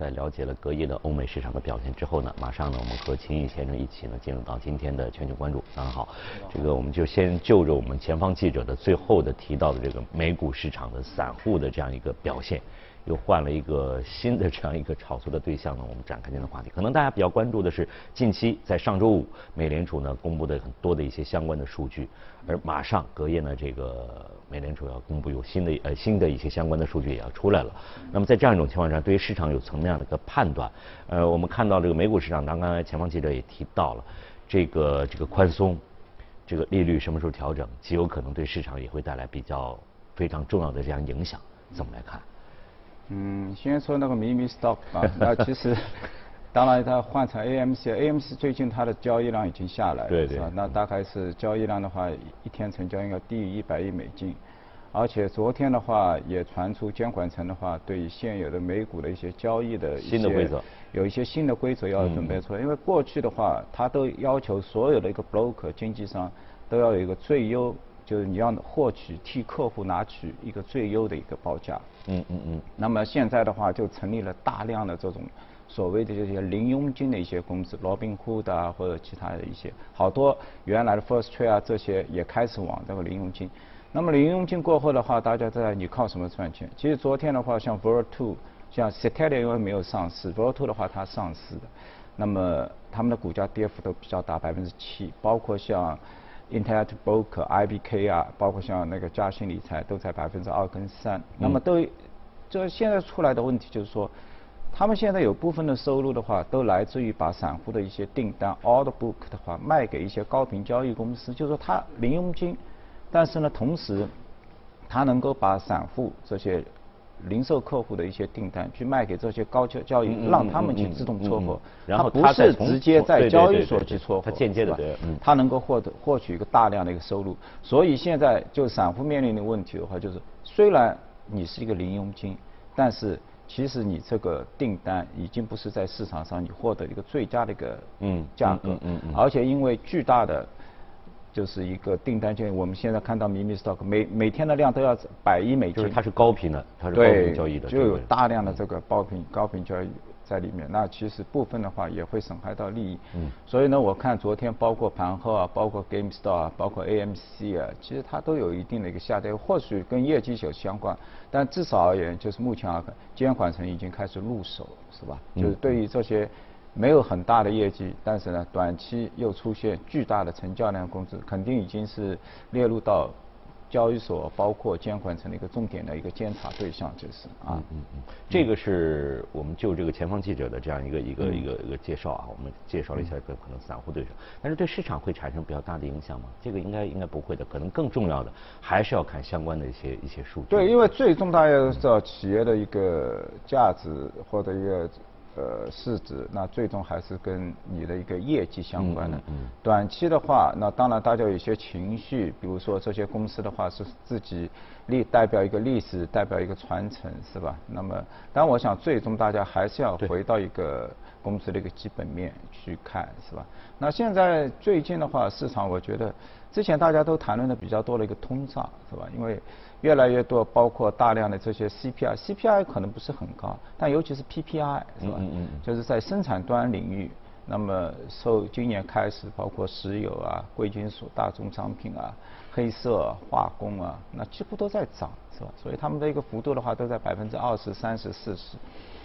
在了解了隔夜的欧美市场的表现之后呢，马上呢，我们和秦毅先生一起呢，进入到今天的全球关注。早上好，这个我们就先就着我们前方记者的最后的提到的这个美股市场的散户的这样一个表现。又换了一个新的这样一个炒作的对象呢，我们展开今天的话题。可能大家比较关注的是，近期在上周五，美联储呢公布的很多的一些相关的数据，而马上隔夜呢，这个美联储要公布有新的呃新的一些相关的数据也要出来了。那么在这样一种情况下，对于市场有什么样的一个判断？呃，我们看到这个美股市场，刚刚前方记者也提到了，这个这个宽松，这个利率什么时候调整，极有可能对市场也会带来比较非常重要的这样影响。怎么来看？嗯，先说那个咪咪 stock 啊，那其实，当然它换成 AMC，AMC 最近它的交易量已经下来了，是吧？那大概是交易量的话，一天成交应该低于一百亿美金，而且昨天的话也传出监管层的话对现有的美股的一些交易的新的规则，有一些新的规则要准备出来，因为过去的话，它都要求所有的一个 broker 经纪商都要有一个最优。就是你要获取替客户拿取一个最优的一个报价。嗯嗯嗯。那么现在的话，就成立了大量的这种所谓的这些零佣金的一些公司，罗宾库的啊，或者其他的一些，好多原来的 First Trade 啊这些也开始往这个零佣金。那么零佣金过后的话，大家在你靠什么赚钱？其实昨天的话，像 Vol Two，像 c e t a l i a 因为没有上市，Vol Two 的话它上市的，那么他们的股价跌幅都比较大，百分之七，包括像。Internet Broker、IBK 啊，包括像那个嘉兴理财，都在百分之二跟三。那么都，这现在出来的问题就是说，他们现在有部分的收入的话，都来自于把散户的一些订单 Order Book 的话卖给一些高频交易公司，就是说他零佣金，但是呢，同时他能够把散户这些。零售客户的一些订单去卖给这些高交交易，让他们去自动撮合，然后不是直接在交易所去撮合，他间接的，他能够获得获取一个大量的一个收入。所以现在就散户面临的问题的话，就是虽然你是一个零佣金，但是其实你这个订单已经不是在市场上你获得一个最佳的一个嗯价格，嗯嗯，而且因为巨大的。就是一个订单，就我们现在看到咪咪 stock 每每天的量都要百亿美金，它是高频的，它是高频交易的，就有大量的这个高频高频交易在里面。那其实部分的话也会损害到利益。嗯。所以呢，我看昨天包括盘后啊，包括 GameStop 啊，包括 AMC 啊，其实它都有一定的一个下跌，或许跟业绩有相关，但至少而言，就是目前而言，监管层已经开始入手，是吧？就是对于这些。没有很大的业绩，但是呢，短期又出现巨大的成交量公司，肯定已经是列入到交易所包括监管层的一个重点的一个监察对象，就是啊。嗯嗯嗯。这个是我们就这个前方记者的这样一个一个一个一个介绍啊，我们介绍了一下个可能散户对手，但是对市场会产生比较大的影响吗？这个应该应该不会的，可能更重要的还是要看相关的一些一些数据。对，因为最终大家知道企业的一个价值或者一个。呃，市值那最终还是跟你的一个业绩相关的。嗯。短期的话，那当然大家有一些情绪，比如说这些公司的话是自己历代表一个历史，代表一个传承，是吧？那么，但我想最终大家还是要回到一个公司的一个基本面去看，是吧？那现在最近的话，市场我觉得之前大家都谈论的比较多的一个通胀，是吧？因为越来越多，包括大量的这些 CPI，CPI 可能不是很高，但尤其是 PPI 是吧？嗯嗯。就是在生产端领域，那么受今年开始，包括石油啊、贵金属、大宗商品啊、黑色化工啊，那几乎都在涨，是吧？所以他们的一个幅度的话，都在百分之二十三、十、四十。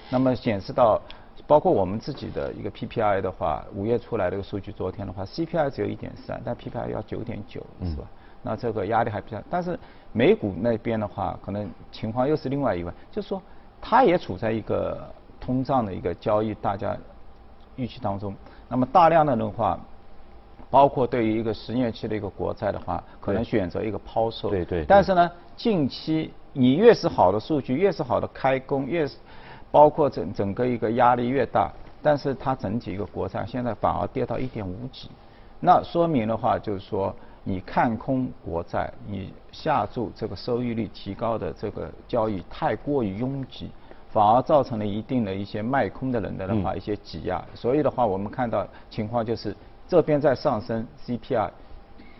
那么显示到，包括我们自己的一个 PPI 的话，五月出来的一个数据，昨天的话，CPI 只有一点三，但 PPI 要九点九，是吧？那这个压力还比较，但是美股那边的话，可能情况又是另外一个，就是说它也处在一个通胀的一个交易大家预期当中。那么大量的的话，包括对于一个十年期的一个国债的话，可能选择一个抛售。对对。但是呢，近期你越是好的数据，越是好的开工，越是包括整整个一个压力越大，但是它整体一个国债现在反而跌到一点五几，那说明的话就是说。你看空国债，你下注这个收益率提高的这个交易太过于拥挤，反而造成了一定的一些卖空的人的的话一些挤压。所以的话，我们看到情况就是这边在上升，CPI，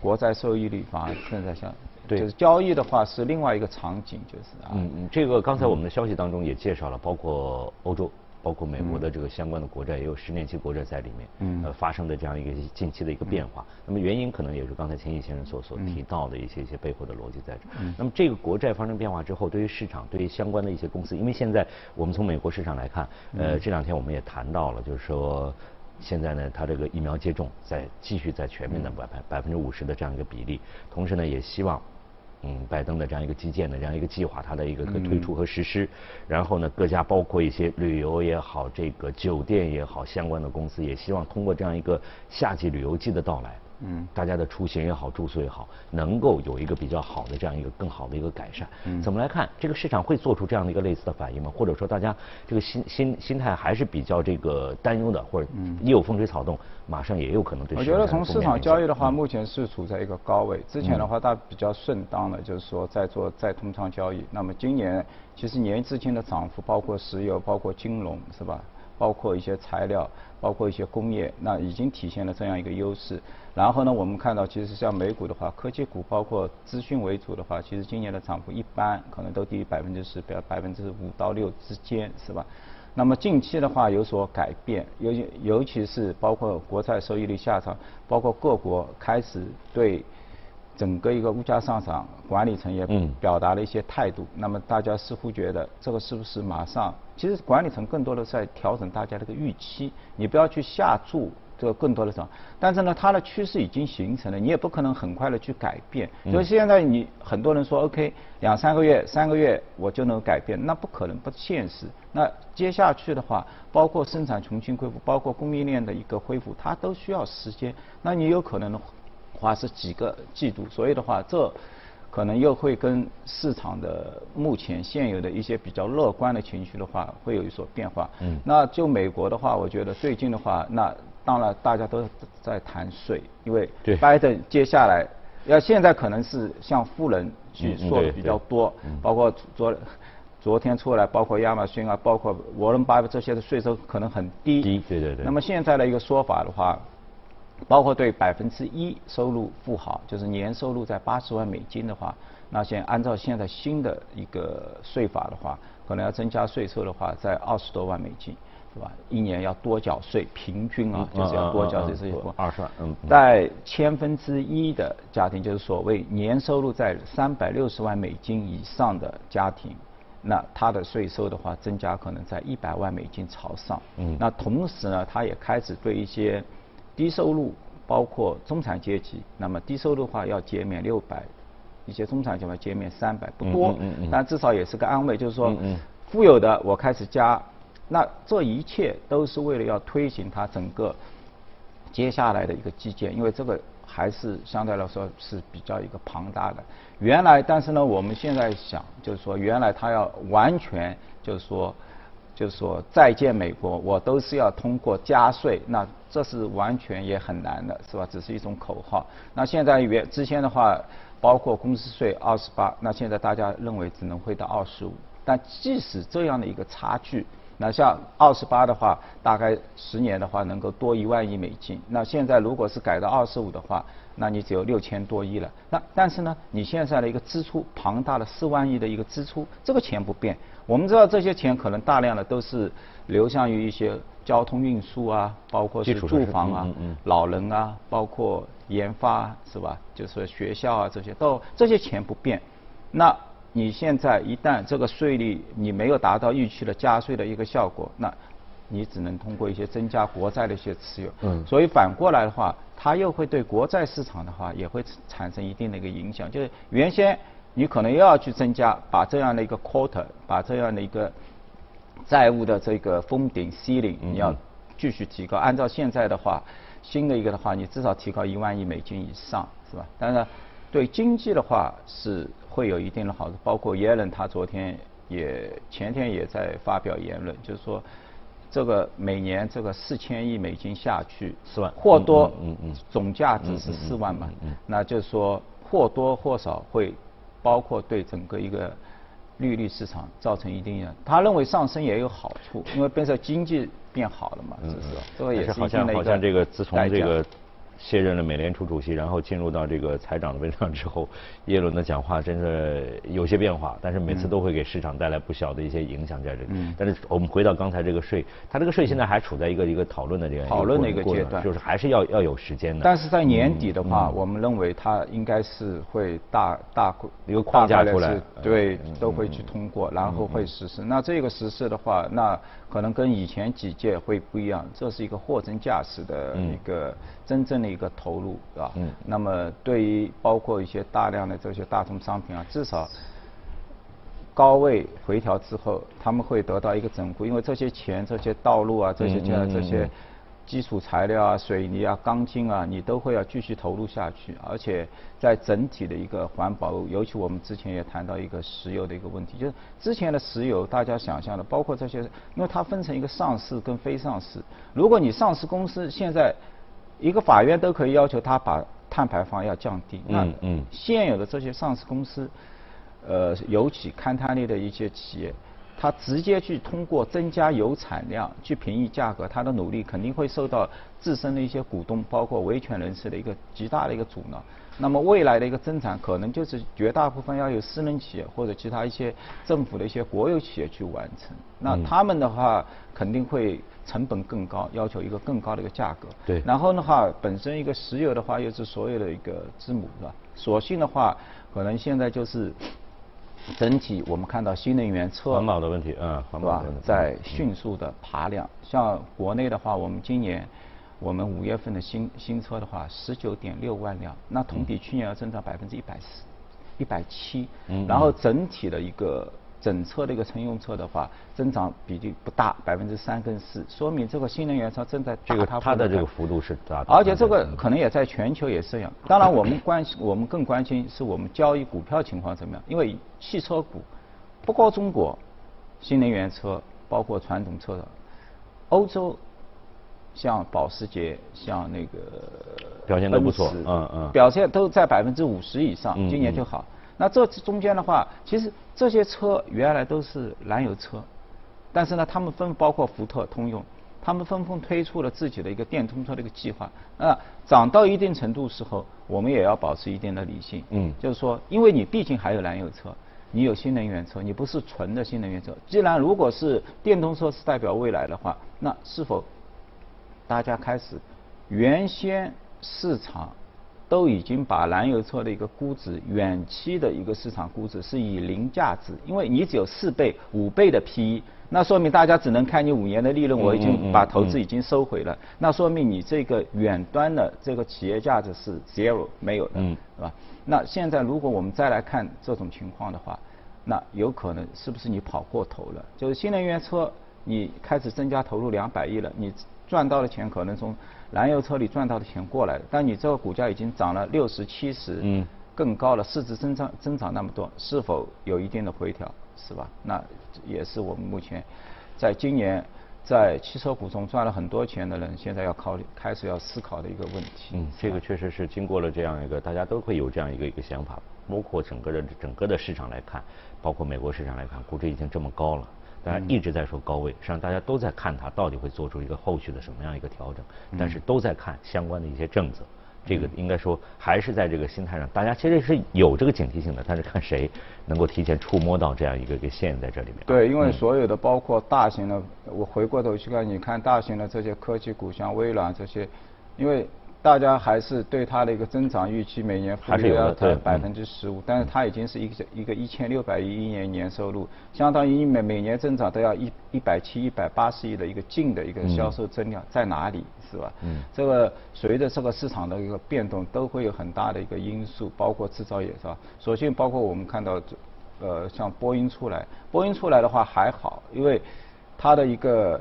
国债收益率反而正在下。对，就是交易的话是另外一个场景，就是啊。嗯嗯，这个刚才我们的消息当中也介绍了，包括欧洲。包括美国的这个相关的国债也有十年期国债在里面，嗯，呃发生的这样一个近期的一个变化。那么原因可能也是刚才钱毅先生所所提到的一些一些背后的逻辑在这。那么这个国债发生变化之后，对于市场，对于相关的一些公司，因为现在我们从美国市场来看，呃这两天我们也谈到了，就是说现在呢，它这个疫苗接种在继续在全面的百百百分之五十的这样一个比例，同时呢也希望。嗯，拜登的这样一个基建的这样一个计划，它的一个个推出和实施，然后呢，各家包括一些旅游也好，这个酒店也好，相关的公司也希望通过这样一个夏季旅游季的到来。嗯，大家的出行也好，住宿也好，能够有一个比较好的这样一个更好的一个改善。嗯，怎么来看这个市场会做出这样的一个类似的反应吗？或者说大家这个心心心态还是比较这个担忧的，或者一有风吹草动，马上也有可能对。我觉得从市场交易的话，目前是处在一个高位。之前的话，它比较顺当的，就是说在做再通仓交易。那么今年其实年之间的涨幅，包括石油，包括金融，是吧？包括一些材料，包括一些工业，那已经体现了这样一个优势。然后呢，我们看到其实像美股的话，科技股包括资讯为主的话，其实今年的涨幅一般，可能都低于百分之十，比百分之五到六之间，是吧？那么近期的话有所改变，尤其尤其是包括国债收益率下降，包括各国开始对。整个一个物价上涨，管理层也表达了一些态度。那么大家似乎觉得这个是不是马上？其实管理层更多的在调整大家这个预期，你不要去下注这个更多的什么。但是呢，它的趋势已经形成了，你也不可能很快的去改变。所以现在你很多人说 OK，两三个月、三个月我就能改变，那不可能，不现实。那接下去的话，包括生产重新恢复，包括供应链的一个恢复，它都需要时间。那你有可能。话是几个季度，所以的话，这可能又会跟市场的目前现有的一些比较乐观的情绪的话，会有一所变化。嗯。那就美国的话，我觉得最近的话，那当然大家都在谈税，因为拜登接下来要现在可能是向富人去说的比较多，包括昨昨天出来，包括亚马逊啊，包括沃伦巴菲这些的税收可能很低。低，对对对。那么现在的一个说法的话。包括对百分之一收入富豪，就是年收入在八十万美金的话，那现按照现在新的一个税法的话，可能要增加税收的话，在二十多万美金，是吧？一年要多缴税，平均啊，就是要多缴这些二十万，嗯。在千分之一的家庭，就是所谓年收入在三百六十万美金以上的家庭，那他的税收的话，增加可能在一百万美金朝上。嗯。那同时呢，他也开始对一些低收入包括中产阶级，那么低收入的话要减免六百，一些中产就要减免三百，不多，但至少也是个安慰，就是说，富有的我开始加，那这一切都是为了要推行它整个接下来的一个基建，因为这个还是相对来说是比较一个庞大的。原来，但是呢，我们现在想就是说，原来它要完全就是说。就是说再见美国，我都是要通过加税，那这是完全也很难的，是吧？只是一种口号。那现在原之前的话，包括公司税二十八，那现在大家认为只能会到二十五。但即使这样的一个差距，那像二十八的话，大概十年的话能够多一万亿美金。那现在如果是改到二十五的话，那你只有六千多亿了。那但是呢，你现在的一个支出庞大的四万亿的一个支出，这个钱不变。我们知道这些钱可能大量的都是流向于一些交通运输啊，包括是住房啊、老人啊，包括研发是吧？就是学校啊这些，都这些钱不变。那你现在一旦这个税率你没有达到预期的加税的一个效果，那你只能通过一些增加国债的一些持有。嗯。所以反过来的话，它又会对国债市场的话也会产生一定的一个影响，就是原先。你可能又要去增加，把这样的一个 quarter，把这样的一个债务的这个封顶 ceiling，你要继续提高。按照现在的话，新的一个的话，你至少提高一万亿美金以上，是吧？当然对经济的话是会有一定的好处。包括耶伦他昨天也前天也在发表言论，就是说这个每年这个四千亿美金下去，四万或多，嗯嗯，总价值是四万嘛，那就是说或多或少会。包括对整个一个利率市场造成一定的，他认为上升也有好处，因为变成经济变好了嘛，是不是？这个也是好像好像这个自从这个卸任了美联储主席，然后进入到这个财长的位置上之后，耶伦的讲话真是有些变化，但是每次都会给市场带来不小的一些影响在这里。但是我们回到刚才这个税，它这个税现在还处在一个一个讨论的这个讨论的一个阶段，就是还是要要有时间的。但是在年底的话，我们认为它应该是会大大一个框架出来，对，都会去通过，然后会实施。那这个实施的话，那可能跟以前几届会不一样，这是一个货真价实的一个真正的一个投入，是吧？嗯。那么对于包括一些大量的这些大宗商品啊，至少高位回调之后，他们会得到一个整固，因为这些钱、这些道路啊、这些这这些。基础材料啊，水泥啊，钢筋啊，你都会要继续投入下去，而且在整体的一个环保，尤其我们之前也谈到一个石油的一个问题，就是之前的石油，大家想象的，包括这些，因为它分成一个上市跟非上市，如果你上市公司现在一个法院都可以要求他把碳排放要降低，那现有的这些上市公司，呃，尤其勘探类的一些企业。它直接去通过增加油产量去平抑价格，它的努力肯定会受到自身的一些股东，包括维权人士的一个极大的一个阻挠。那么未来的一个增长，可能就是绝大部分要由私人企业或者其他一些政府的一些国有企业去完成。那他们的话肯定会成本更高，要求一个更高的一个价格。对。然后的话，本身一个石油的话又是所有的一个之母，是吧？所幸的话，可能现在就是。整体我们看到新能源车环保的问题，嗯，环保在迅速的爬量。像国内的话，我们今年我们五月份的新新车的话，十九点六万辆，那同比去年要增长百分之一百四、一百七。嗯。然后整体的一个。整车的一个乘用车的话，增长比例不大，百分之三跟四，说明这个新能源车正在这个它的这个幅度是大的，而且这个可能也在全球也是这样。当然，我们关心我们更关心是我们交易股票情况怎么样，因为汽车股不光中国，新能源车包括传统车的，欧洲像保时捷，像那个表现都不错，嗯嗯，表现都在百分之五十以上，今年就好。那这中间的话，其实这些车原来都是燃油车，但是呢，他们分包括福特、通用，他们纷纷推出了自己的一个电动车的一个计划。那涨到一定程度时候，我们也要保持一定的理性。嗯。就是说，因为你毕竟还有燃油车，你有新能源车，你不是纯的新能源车。既然如果是电动车是代表未来的话，那是否大家开始原先市场？都已经把燃油车的一个估值，远期的一个市场估值是以零价值，因为你只有四倍、五倍的 PE，那说明大家只能看你五年的利润，我已经把投资已经收回了，那说明你这个远端的这个企业价值是 zero 没有的，是吧？那现在如果我们再来看这种情况的话，那有可能是不是你跑过头了？就是新能源车你开始增加投入两百亿了，你赚到的钱可能从燃油车里赚到的钱过来了，但你这个股价已经涨了六十七十，嗯，更高了，市值增长增长那么多，是否有一定的回调，是吧？那也是我们目前在今年在汽车股中赚了很多钱的人，现在要考虑开始要思考的一个问题。嗯，这个确实是经过了这样一个，大家都会有这样一个一个想法，包括整个的整个的市场来看，包括美国市场来看，估值已经这么高了。大家一直在说高位，实际上大家都在看它到底会做出一个后续的什么样一个调整，但是都在看相关的一些政策。这个应该说还是在这个心态上，大家其实是有这个警惕性的，但是看谁能够提前触摸到这样一个一个线在这里面。对，因为所有的包括大型的，我回过头去看，你看大型的这些科技股，像微软这些，因为。大家还是对它的一个增长预期每年还是要在百分之十五，但是它已经是一个一个一千六百亿一年年收入，相当于每每年增长都要一一百七一百八十亿的一个净的一个销售增量在哪里是吧？嗯，这个随着这个市场的一个变动都会有很大的一个因素，包括制造业是吧？首先包括我们看到，呃，像波音出来，波音出来的话还好，因为它的一个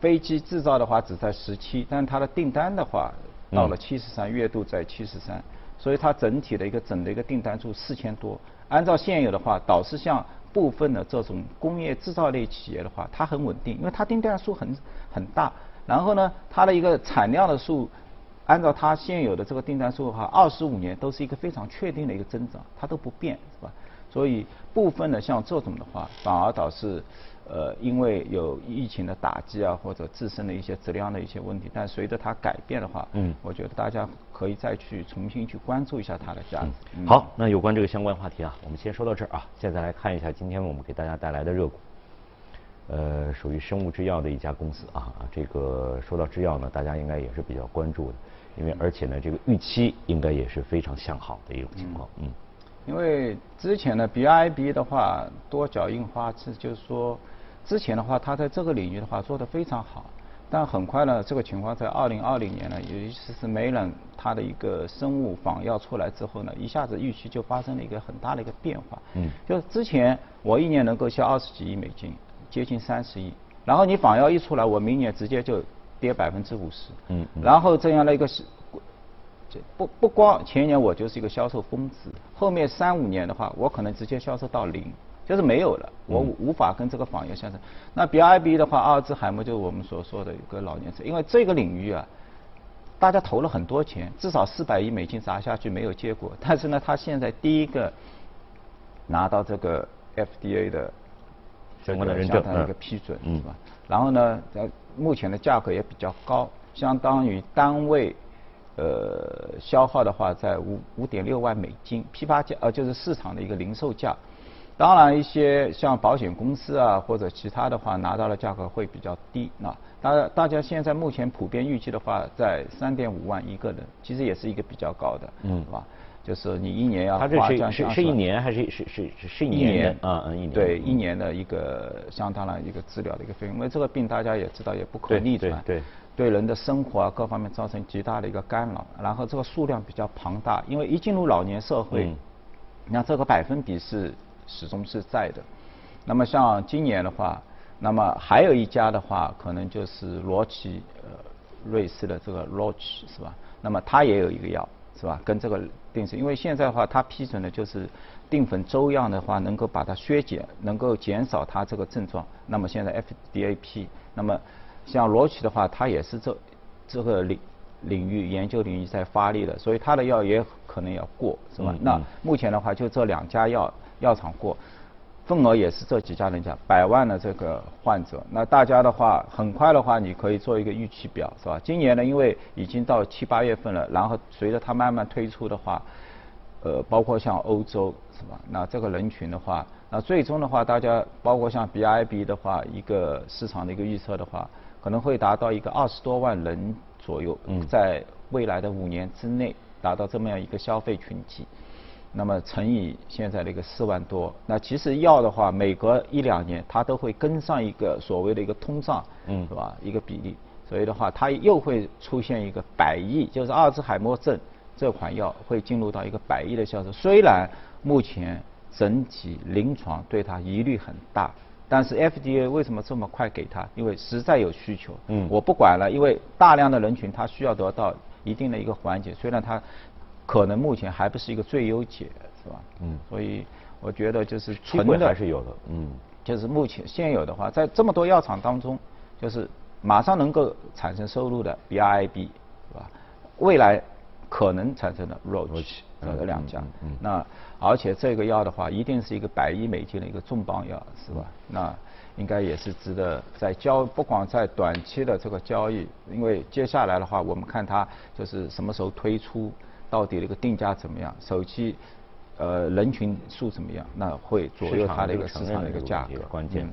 飞机制造的话只在十七，但是它的订单的话。到了七十三，月度在七十三，所以它整体的一个整的一个订单数四千多。按照现有的话，导致像部分的这种工业制造类企业的话，它很稳定，因为它订单数很很大。然后呢，它的一个产量的数，按照它现有的这个订单数的话，二十五年都是一个非常确定的一个增长，它都不变，是吧？所以部分的像这种的话，反而导致呃，因为有疫情的打击啊，或者自身的一些质量的一些问题，但随着它改变的话，嗯，我觉得大家可以再去重新去关注一下它的价值。好，那有关这个相关话题啊，我们先说到这儿啊。现在来看一下今天我们给大家带来的热股，呃，属于生物制药的一家公司啊。这个说到制药呢，大家应该也是比较关注的，因为而且呢，这个预期应该也是非常向好的一种情况，嗯。因为之前的 BIB 的话，多角印花是就是说。之前的话，它在这个领域的话做得非常好，但很快呢，这个情况在二零二零年呢，尤其是梅冷它的一个生物仿药出来之后呢，一下子预期就发生了一个很大的一个变化。嗯。就是之前我一年能够销二十几亿美金，接近三十亿，然后你仿药一出来，我明年直接就跌百分之五十。嗯。然后这样的一个是，不不光前年我就是一个销售峰值，后面三五年的话，我可能直接销售到零。就是没有了，我无法跟这个仿药相称。那 BIB 的话，阿尔兹海默就是我们所说的一个老年痴，因为这个领域啊，大家投了很多钱，至少四百亿美金砸下去没有结果。但是呢，他现在第一个拿到这个 FDA 的相关的认证，一个批准，是吧？然后呢，在，目前的价格也比较高，相当于单位呃消耗的话在五五点六万美金，批发价呃就是市场的一个零售价。当然，一些像保险公司啊或者其他的话，拿到的价格会比较低。那大大家现在目前普遍预计的话，在三点五万一个人，其实也是一个比较高的，嗯，是吧？就是你一年要花这样是是一年还是是是是一年？啊嗯，一年。对，一年的一个相当了一个治疗的一个费用，因为这个病大家也知道也不可逆转，对，对人的生活啊各方面造成极大的一个干扰。然后这个数量比较庞大，因为一进入老年社会，那这个百分比是。始终是在的。那么像今年的话，那么还有一家的话，可能就是罗奇呃瑞士的这个 Roche 是吧？那么它也有一个药是吧？跟这个定时，因为现在的话，它批准的就是定粉粥样的话，能够把它削减，能够减少它这个症状。那么现在 FDA 批，那么像罗奇的话，他也是这这个领领域研究领域在发力的，所以他的药也可能要过是吧？那目前的话，就这两家药。药厂过，份额也是这几家人家百万的这个患者，那大家的话，很快的话，你可以做一个预期表，是吧？今年呢，因为已经到七八月份了，然后随着它慢慢推出的话，呃，包括像欧洲，是吧？那这个人群的话，那最终的话，大家包括像 BIB 的话，一个市场的一个预测的话，可能会达到一个二十多万人左右，在未来的五年之内达到这么样一个消费群体。那么乘以现在的一个四万多，那其实药的话，每隔一两年它都会跟上一个所谓的一个通胀，嗯，是吧？一个比例，所以的话，它又会出现一个百亿，就是阿尔兹海默症这款药会进入到一个百亿的销售。虽然目前整体临床对它疑虑很大，但是 FDA 为什么这么快给他？因为实在有需求，嗯，我不管了，因为大量的人群他需要得到一定的一个缓解，虽然他。可能目前还不是一个最优解，是吧？嗯，所以我觉得就是纯的还是有的，嗯，就是目前现有的话，在这么多药厂当中，就是马上能够产生收入的 BIB，是吧？未来可能产生的 Roche 这两家，嗯，那而且这个药的话，一定是一个百亿美金的一个重磅药，是吧？那应该也是值得在交，不管在短期的这个交易，因为接下来的话，我们看它就是什么时候推出。到底这个定价怎么样？手机，呃，人群数怎么样？那会左右它的一个市场的一个价格。关键。